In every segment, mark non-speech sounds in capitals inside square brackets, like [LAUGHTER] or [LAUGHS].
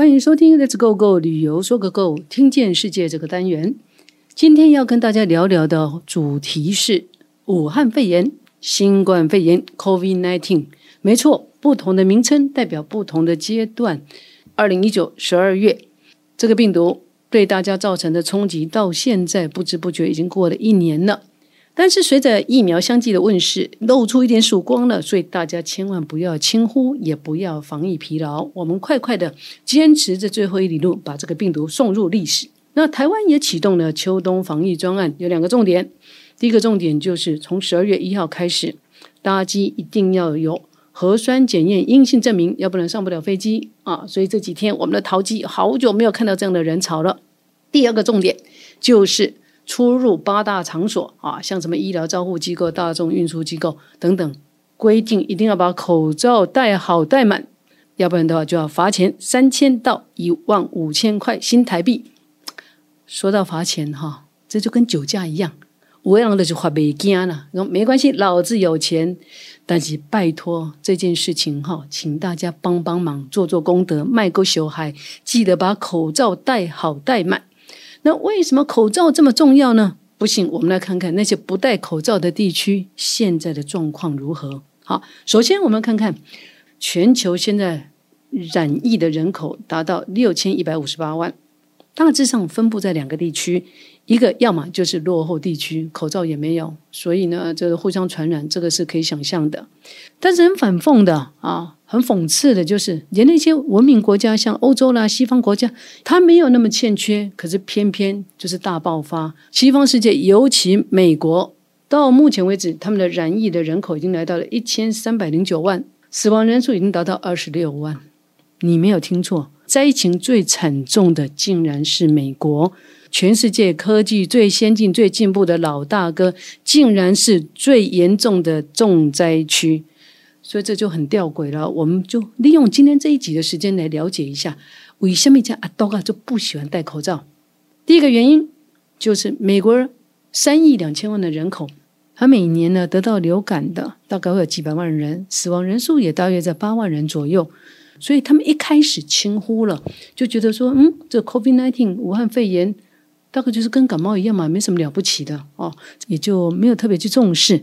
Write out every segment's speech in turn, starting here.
欢迎收听 Let's Go Go 旅游说个够，听见世界这个单元。今天要跟大家聊聊的主题是武汉肺炎、新冠肺炎 （COVID-19）。没错，不同的名称代表不同的阶段。二零一九十二月，这个病毒对大家造成的冲击，到现在不知不觉已经过了一年了。但是随着疫苗相继的问世，露出一点曙光了，所以大家千万不要轻忽，也不要防疫疲劳，我们快快的坚持这最后一里路，把这个病毒送入历史。那台湾也启动了秋冬防疫专案，有两个重点。第一个重点就是从十二月一号开始，搭机一定要有核酸检验阴性证明，要不然上不了飞机啊。所以这几天我们的淘机好久没有看到这样的人潮了。第二个重点就是。出入八大场所啊，像什么医疗照护机构、大众运输机构等等，规定一定要把口罩戴好戴满，要不然的话就要罚钱三千到一万五千块新台币。说到罚钱哈，这就跟酒驾一样，我让的就话没惊了，说没关系，老子有钱。但是拜托这件事情哈，请大家帮帮忙，做做功德，卖个小孩，记得把口罩戴好戴满。那为什么口罩这么重要呢？不信，我们来看看那些不戴口罩的地区现在的状况如何。好，首先我们看看全球现在染疫的人口达到六千一百五十八万，大致上分布在两个地区。一个要么就是落后地区，口罩也没有，所以呢，这个互相传染，这个是可以想象的。但是很反讽的啊，很讽刺的就是，连那些文明国家，像欧洲啦、西方国家，它没有那么欠缺，可是偏偏就是大爆发。西方世界，尤其美国，到目前为止，他们的染疫的人口已经来到了一千三百零九万，死亡人数已经达到二十六万。你没有听错，灾情最惨重的竟然是美国。全世界科技最先进、最进步的老大哥，竟然是最严重的重灾区，所以这就很吊诡了。我们就利用今天这一集的时间来了解一下，为什么家阿多啊就不喜欢戴口罩？第一个原因就是美国三亿两千万的人口，他每年呢得到流感的大概会有几百万人，死亡人数也大约在八万人左右，所以他们一开始轻忽了，就觉得说，嗯，这 COVID-19 武汉肺炎。大概就是跟感冒一样嘛，没什么了不起的哦，也就没有特别去重视。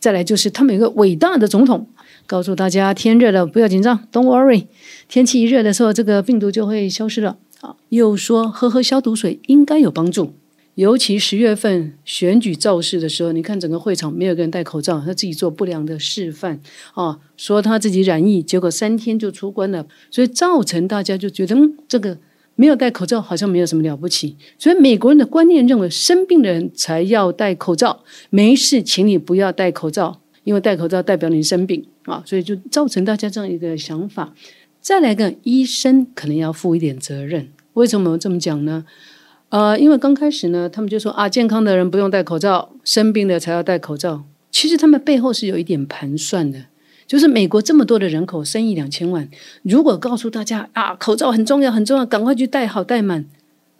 再来就是他们有个伟大的总统，告诉大家天热了不要紧张，Don't worry，天气一热的时候，这个病毒就会消失了啊。又说喝喝消毒水应该有帮助，尤其十月份选举造势的时候，你看整个会场没有个人戴口罩，他自己做不良的示范啊，说他自己染疫，结果三天就出关了，所以造成大家就觉得嗯这个。没有戴口罩好像没有什么了不起，所以美国人的观念认为生病的人才要戴口罩，没事，请你不要戴口罩，因为戴口罩代表你生病啊，所以就造成大家这样一个想法。再来个医生可能要负一点责任，为什么这么讲呢？呃，因为刚开始呢，他们就说啊，健康的人不用戴口罩，生病的才要戴口罩。其实他们背后是有一点盘算的。就是美国这么多的人口，三亿两千万，如果告诉大家啊，口罩很重要，很重要，赶快去戴好戴满，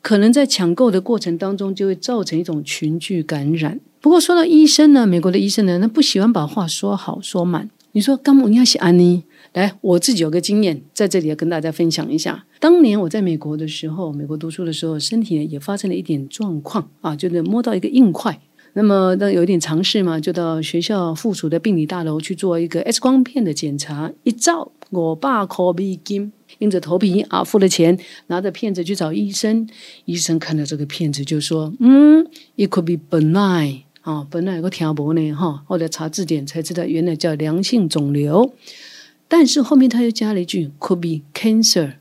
可能在抢购的过程当中就会造成一种群聚感染。不过说到医生呢，美国的医生呢，那不喜欢把话说好说满。你说干姆尼亚西安妮，来，我自己有个经验，在这里要跟大家分享一下。当年我在美国的时候，美国读书的时候，身体呢也发生了一点状况啊，就是摸到一个硬块。那么，那有一点尝试嘛，就到学校附属的病理大楼去做一个 X 光片的检查。一照，我爸可比金，硬着头皮啊，付了钱，拿着片子去找医生。医生看到这个片子就说：“嗯，it could be benign 啊，本来有个条薄呢哈。”后来查字典才知道，原来叫良性肿瘤。但是后面他又加了一句：“could be cancer。”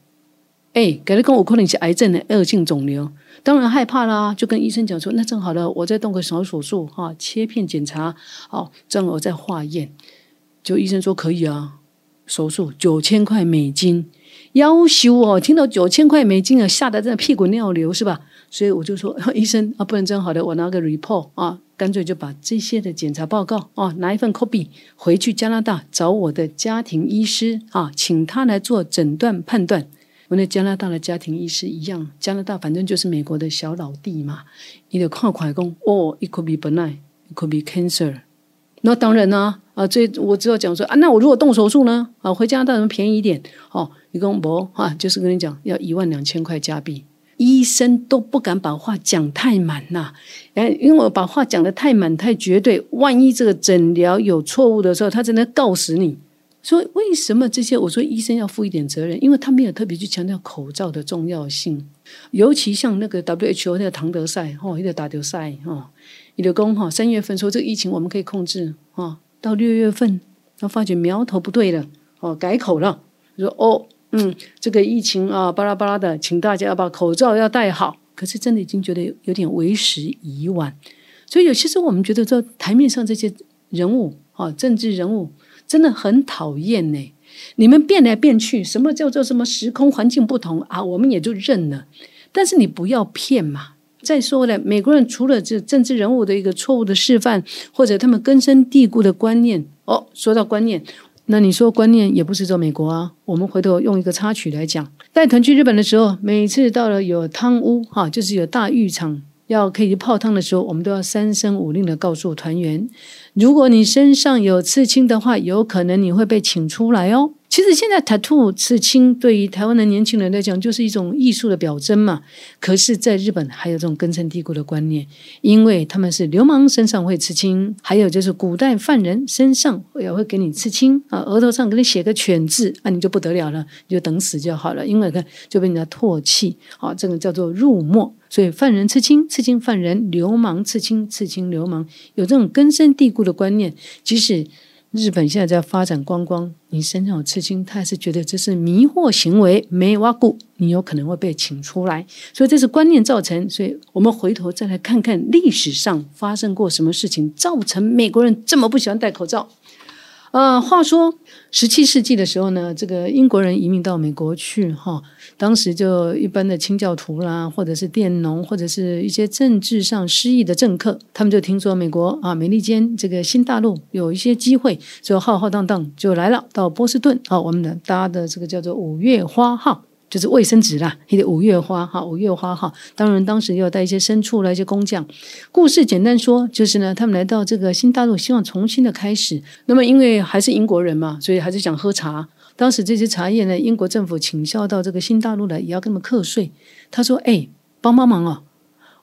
哎，给他跟我可能是癌症的恶性肿瘤。当然害怕啦，就跟医生讲说：“那正好了，我再动个小手术哈，切片检查，哦，正好再化验。”就医生说可以啊，手术九千块美金，要修哦。听到九千块美金啊，吓得真的屁滚尿流是吧？所以我就说 [LAUGHS] 医生啊，不能正好的，我拿个 report 啊，干脆就把这些的检查报告啊，拿一份 copy 回去加拿大找我的家庭医师啊，请他来做诊断判断。我那加拿大的家庭医师一样，加拿大反正就是美国的小老弟嘛。你得看快工哦，it could be benign，it could be cancer。那当然啦，啊，这我只有讲说啊，那我如果动手术呢，啊，回加拿大能便宜一点哦。你跟我啊，就是跟你讲要一万两千块加币，医生都不敢把话讲太满呐，哎，因为我把话讲的太满太绝对，万一这个诊疗有错误的时候，他真的告死你。所以为什么这些我说医生要负一点责任？因为他没有特别去强调口罩的重要性，尤其像那个 WHO 那个唐德赛哦，一个打德赛哦，你的工哈三月份说这个疫情我们可以控制啊，到六月份他发觉苗头不对了哦，改口了，说哦嗯这个疫情啊巴拉巴拉的，请大家要把口罩要戴好。可是真的已经觉得有点为时已晚，所以有些时候我们觉得说台面上这些人物啊政治人物。真的很讨厌呢！你们变来变去，什么叫做什么时空环境不同啊？我们也就认了。但是你不要骗嘛！再说了，美国人除了这政治人物的一个错误的示范，或者他们根深蒂固的观念哦，说到观念，那你说观念也不是说美国啊。我们回头用一个插曲来讲，带团去日本的时候，每次到了有汤屋哈，就是有大浴场。要可以泡汤的时候，我们都要三声五令的告诉团员：如果你身上有刺青的话，有可能你会被请出来哦。其实现在 tattoo 刺青对于台湾的年轻人来讲，就是一种艺术的表征嘛。可是，在日本还有这种根深蒂固的观念，因为他们是流氓身上会刺青，还有就是古代犯人身上也会给你刺青啊，额头上给你写个犬字，啊，你就不得了了，你就等死就好了，因为看就被人家唾弃啊，这个叫做入墨。所以犯人刺青，刺青犯人；流氓刺青，刺青流氓。有这种根深蒂固的观念，即使。日本现在在发展观光，你身上有刺青，他还是觉得这是迷惑行为，没挖固，你有可能会被请出来，所以这是观念造成。所以我们回头再来看看历史上发生过什么事情，造成美国人这么不喜欢戴口罩。呃，话说十七世纪的时候呢，这个英国人移民到美国去，哈，当时就一般的清教徒啦，或者是佃农，或者是一些政治上失意的政客，他们就听说美国啊，美利坚这个新大陆有一些机会，就浩浩荡荡就来了，到波士顿啊，我们的搭的这个叫做五月花号。就是卫生纸啦，一个五月花哈，五月花哈。当然，当时要带一些牲畜来，一些工匠。故事简单说，就是呢，他们来到这个新大陆，希望重新的开始。那么，因为还是英国人嘛，所以还是想喝茶。当时这些茶叶呢，英国政府请销到这个新大陆来，也要跟他们课税。他说：“哎，帮帮忙啊！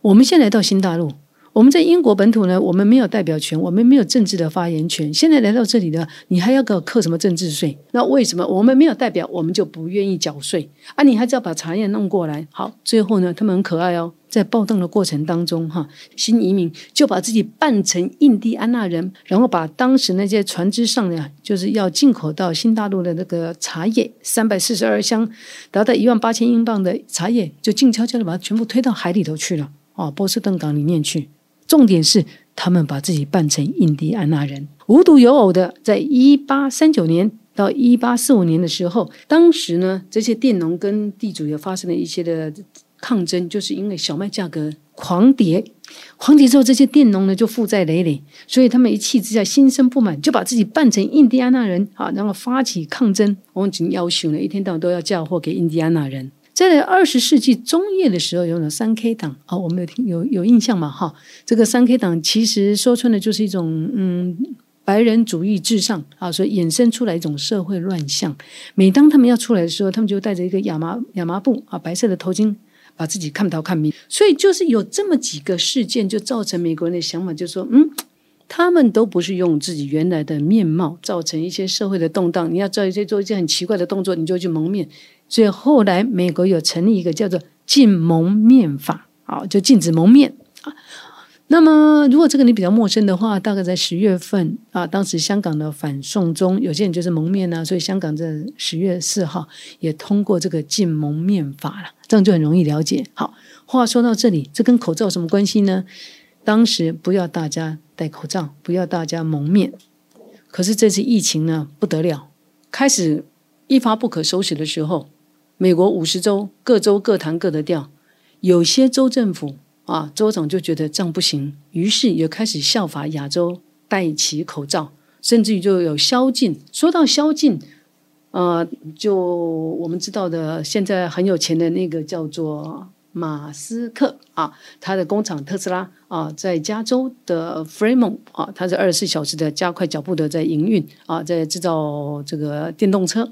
我们先来到新大陆。”我们在英国本土呢，我们没有代表权，我们没有政治的发言权。现在来到这里呢，你还要给我扣什么政治税？那为什么我们没有代表，我们就不愿意缴税啊？你还是要把茶叶弄过来。好，最后呢，他们很可爱哦，在暴动的过程当中，哈，新移民就把自己扮成印第安纳人，然后把当时那些船只上呢，就是要进口到新大陆的那个茶叶，三百四十二箱，达到一万八千英镑的茶叶，就静悄悄的把它全部推到海里头去了，哦，波士顿港里面去。重点是，他们把自己扮成印第安纳人。无独有偶的，在一八三九年到一八四五年的时候，当时呢，这些佃农跟地主也发生了一些的抗争，就是因为小麦价格狂跌，狂跌之后，这些佃农呢就负债累累，所以他们一气之下心生不满，就把自己扮成印第安纳人啊，然后发起抗争。我们已经要求了，一天到晚都要嫁祸给印第安纳人。在二十世纪中叶的时候，有了三 K 党啊，我们有听有有印象嘛？哈，这个三 K 党其实说穿了就是一种嗯白人主义至上啊，所以衍生出来一种社会乱象。每当他们要出来的时候，他们就带着一个亚麻亚麻布啊，白色的头巾，把自己看头看明。所以就是有这么几个事件，就造成美国人的想法，就是说嗯，他们都不是用自己原来的面貌，造成一些社会的动荡。你要做一些做一些很奇怪的动作，你就去蒙面。所以后来美国有成立一个叫做禁蒙面法，啊，就禁止蒙面啊。那么如果这个你比较陌生的话，大概在十月份啊，当时香港的反送中，有些人就是蒙面呢，所以香港在十月四号也通过这个禁蒙面法了，这样就很容易了解。好，话说到这里，这跟口罩有什么关系呢？当时不要大家戴口罩，不要大家蒙面，可是这次疫情呢不得了，开始一发不可收拾的时候。美国五十州，各州各谈各的调，有些州政府啊，州长就觉得这样不行，于是也开始效法亚洲戴起口罩，甚至于就有宵禁。说到宵禁，呃，就我们知道的，现在很有钱的那个叫做马斯克啊，他的工厂特斯拉啊，在加州的 f r e m o n 啊，他是二十四小时的加快脚步的在营运啊，在制造这个电动车。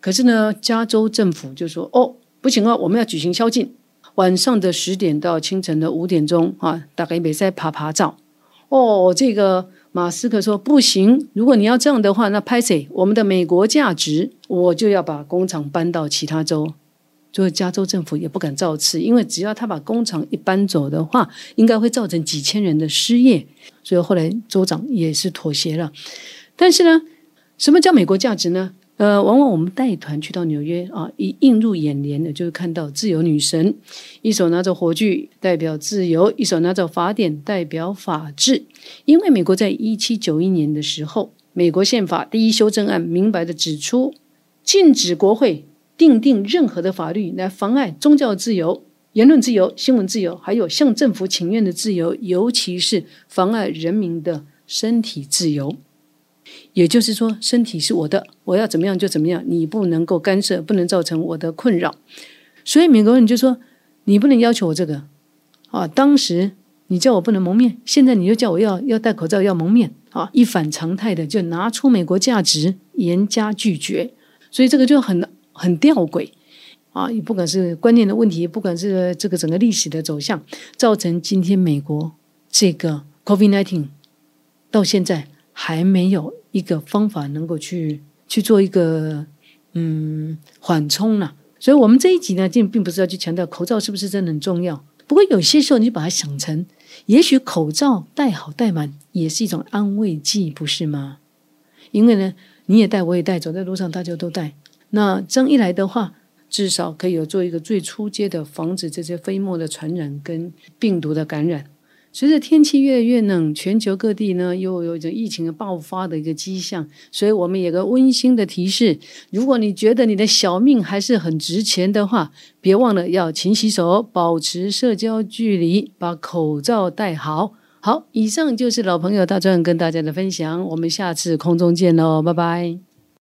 可是呢，加州政府就说：“哦，不行哦，我们要举行宵禁，晚上的十点到清晨的五点钟啊，大概别再爬爬照。”哦，这个马斯克说不行，如果你要这样的话，那拍谁？我们的美国价值，我就要把工厂搬到其他州。所以加州政府也不敢造次，因为只要他把工厂一搬走的话，应该会造成几千人的失业。所以后来州长也是妥协了。但是呢，什么叫美国价值呢？呃，往往我们带团去到纽约啊，一映入眼帘的就是看到自由女神，一手拿着火炬代表自由，一手拿着法典代表法治。因为美国在一七九一年的时候，美国宪法第一修正案明白的指出，禁止国会。定定任何的法律来妨碍宗教自由、言论自由、新闻自由，还有向政府请愿的自由，尤其是妨碍人民的身体自由。也就是说，身体是我的，我要怎么样就怎么样，你不能够干涉，不能造成我的困扰。所以美国人就说：“你不能要求我这个啊！”当时你叫我不能蒙面，现在你又叫我要要戴口罩、要蒙面啊！一反常态的就拿出美国价值，严加拒绝。所以这个就很。很吊诡啊！不管是观念的问题，不管是这个整个历史的走向，造成今天美国这个 COVID-19 到现在还没有一个方法能够去去做一个嗯缓冲呢。所以，我们这一集呢，并并不是要去强调口罩是不是真的很重要。不过，有些时候你把它想成，也许口罩戴好戴满也是一种安慰剂，不是吗？因为呢，你也戴，我也戴，走在路上大家都戴。那这样一来的话，至少可以有做一个最初阶的防止这些飞沫的传染跟病毒的感染。随着天气越来越冷，全球各地呢又有一种疫情的爆发的一个迹象，所以我们有个温馨的提示：如果你觉得你的小命还是很值钱的话，别忘了要勤洗手，保持社交距离，把口罩戴好。好，以上就是老朋友大壮跟大家的分享，我们下次空中见喽，拜拜。